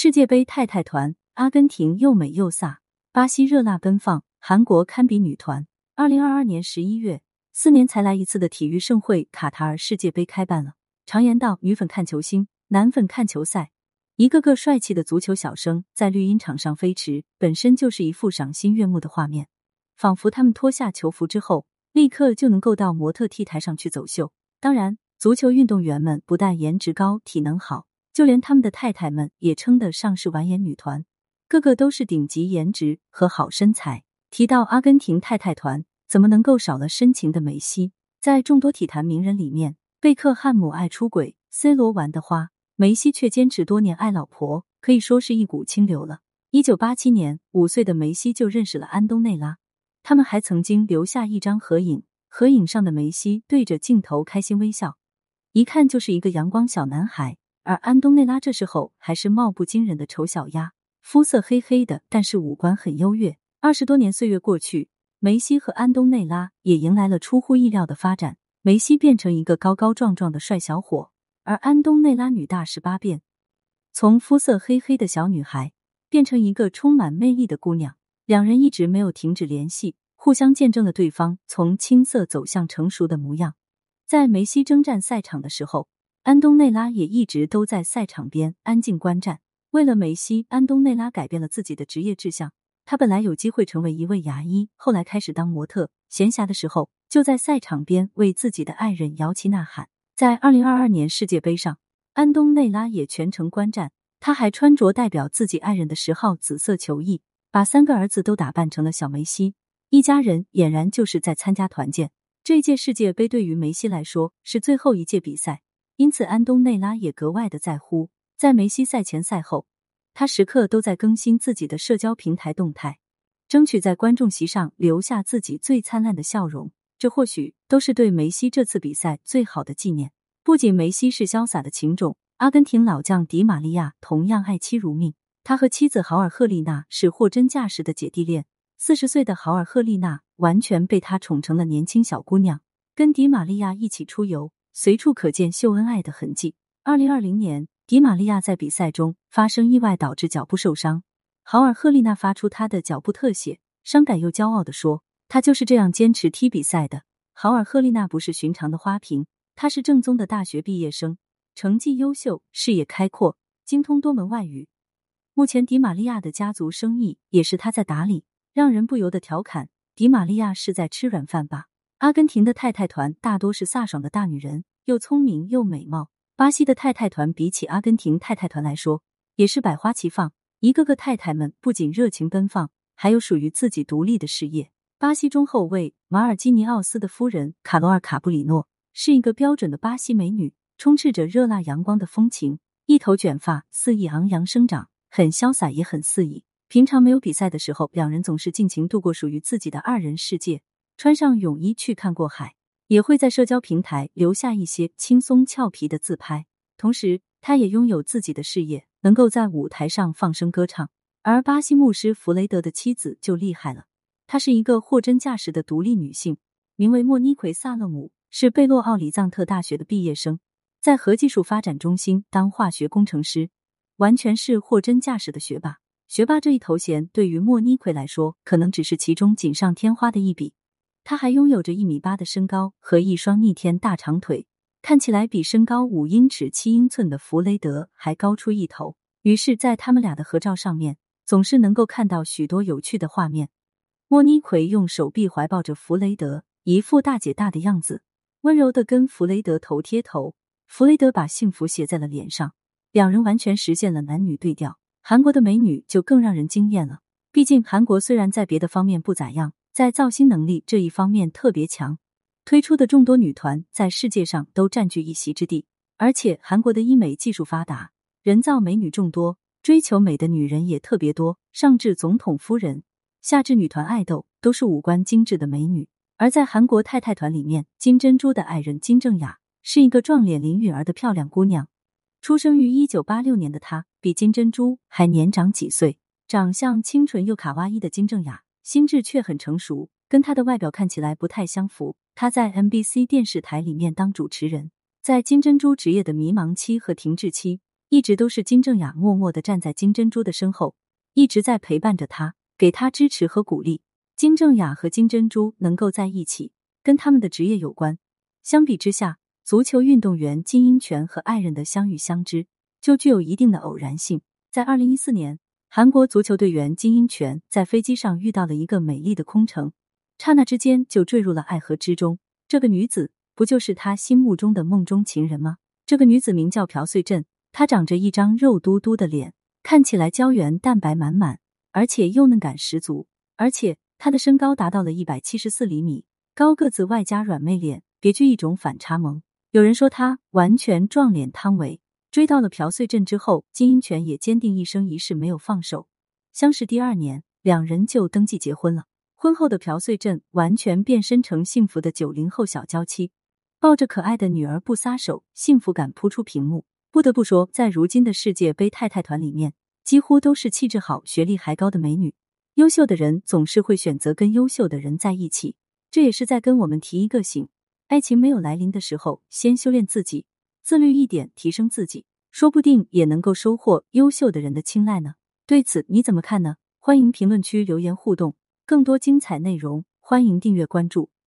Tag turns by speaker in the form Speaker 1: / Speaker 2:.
Speaker 1: 世界杯太太团，阿根廷又美又飒，巴西热辣奔放，韩国堪比女团。二零二二年十一月，四年才来一次的体育盛会——卡塔尔世界杯开办了。常言道，女粉看球星，男粉看球赛。一个个帅气的足球小生在绿茵场上飞驰，本身就是一幅赏心悦目的画面，仿佛他们脱下球服之后，立刻就能够到模特 T 台上去走秀。当然，足球运动员们不但颜值高、体能好，就连他们的太太们也称得上是完颜女团，个个都是顶级颜值和好身材。提到阿根廷太太团，怎么能够少了深情的梅西？在众多体坛名人里面，贝克汉姆爱出轨，C 罗玩的花，梅西却坚持多年爱老婆，可以说是一股清流了。一九八七年，五岁的梅西就认识了安东内拉，他们还曾经留下一张合影。合影上的梅西对着镜头开心微笑，一看就是一个阳光小男孩。而安东内拉这时候还是貌不惊人的丑小鸭，肤色黑黑的，但是五官很优越。二十多年岁月过去，梅西和安东内拉也迎来了出乎意料的发展。梅西变成一个高高壮壮的帅小伙，而安东内拉女大十八变，从肤色黑黑的小女孩变成一个充满魅力的姑娘。两人一直没有停止联系。互相见证了对方从青涩走向成熟的模样。在梅西征战赛场的时候，安东内拉也一直都在赛场边安静观战。为了梅西，安东内拉改变了自己的职业志向。他本来有机会成为一位牙医，后来开始当模特。闲暇的时候，就在赛场边为自己的爱人摇旗呐喊。在二零二二年世界杯上，安东内拉也全程观战。他还穿着代表自己爱人的十号紫色球衣，把三个儿子都打扮成了小梅西。一家人俨然就是在参加团建。这届世界杯对于梅西来说是最后一届比赛，因此安东内拉也格外的在乎。在梅西赛前赛后，他时刻都在更新自己的社交平台动态，争取在观众席上留下自己最灿烂的笑容。这或许都是对梅西这次比赛最好的纪念。不仅梅西是潇洒的情种，阿根廷老将迪玛利亚同样爱妻如命。他和妻子豪尔赫丽娜是货真价实的姐弟恋。四十岁的豪尔赫丽娜完全被他宠成了年轻小姑娘，跟迪玛利亚一起出游，随处可见秀恩爱的痕迹。二零二零年，迪玛利亚在比赛中发生意外，导致脚部受伤。豪尔赫丽娜发出她的脚部特写，伤感又骄傲的说：“她就是这样坚持踢比赛的。”豪尔赫丽娜不是寻常的花瓶，她是正宗的大学毕业生，成绩优秀，视野开阔，精通多门外语。目前，迪玛利亚的家族生意也是她在打理。让人不由得调侃：“迪玛利亚是在吃软饭吧？”阿根廷的太太团大多是飒爽的大女人，又聪明又美貌。巴西的太太团比起阿根廷太太团来说，也是百花齐放。一个个太太们不仅热情奔放，还有属于自己独立的事业。巴西中后卫马尔基尼奥斯的夫人卡罗尔卡布里诺是一个标准的巴西美女，充斥着热辣阳光的风情，一头卷发肆意昂扬生长，很潇洒也很肆意。平常没有比赛的时候，两人总是尽情度过属于自己的二人世界。穿上泳衣去看过海，也会在社交平台留下一些轻松俏皮的自拍。同时，他也拥有自己的事业，能够在舞台上放声歌唱。而巴西牧师弗雷德的妻子就厉害了，她是一个货真价实的独立女性，名为莫妮奎萨勒姆，是贝洛奥里藏特大学的毕业生，在核技术发展中心当化学工程师，完全是货真价实的学霸。学霸这一头衔对于莫妮奎来说，可能只是其中锦上添花的一笔。他还拥有着一米八的身高和一双逆天大长腿，看起来比身高五英尺七英寸的弗雷德还高出一头。于是，在他们俩的合照上面，总是能够看到许多有趣的画面。莫妮奎用手臂怀抱着弗雷德，一副大姐大的样子，温柔的跟弗雷德头贴头。弗雷德把幸福写在了脸上，两人完全实现了男女对调。韩国的美女就更让人惊艳了。毕竟韩国虽然在别的方面不咋样，在造星能力这一方面特别强，推出的众多女团在世界上都占据一席之地。而且韩国的医美技术发达，人造美女众多，追求美的女人也特别多。上至总统夫人，下至女团爱豆，都是五官精致的美女。而在韩国太太团里面，金珍珠的爱人金正雅是一个撞脸林允儿的漂亮姑娘。出生于一九八六年的她，比金珍珠还年长几岁。长相清纯又卡哇伊的金正雅，心智却很成熟，跟他的外表看起来不太相符。他在 MBC 电视台里面当主持人，在金珍珠职业的迷茫期和停滞期，一直都是金正雅默默的站在金珍珠的身后，一直在陪伴着她，给她支持和鼓励。金正雅和金珍珠能够在一起，跟他们的职业有关。相比之下，足球运动员金英权和爱人的相遇相知就具有一定的偶然性。在二零一四年，韩国足球队员金英权在飞机上遇到了一个美丽的空乘，刹那之间就坠入了爱河之中。这个女子不就是他心目中的梦中情人吗？这个女子名叫朴穗镇，她长着一张肉嘟嘟的脸，看起来胶原蛋白满满，而且幼嫩感十足，而且。她的身高达到了一百七十四厘米，高个子外加软妹脸，别具一种反差萌。有人说她完全撞脸汤唯。追到了朴穗镇之后，金英权也坚定一生一世没有放手。相识第二年，两人就登记结婚了。婚后的朴穗镇完全变身成幸福的九零后小娇妻，抱着可爱的女儿不撒手，幸福感扑出屏幕。不得不说，在如今的世界杯太太团里面，几乎都是气质好、学历还高的美女。优秀的人总是会选择跟优秀的人在一起，这也是在跟我们提一个醒：爱情没有来临的时候，先修炼自己，自律一点，提升自己，说不定也能够收获优秀的人的青睐呢。对此你怎么看呢？欢迎评论区留言互动，更多精彩内容，欢迎订阅关注。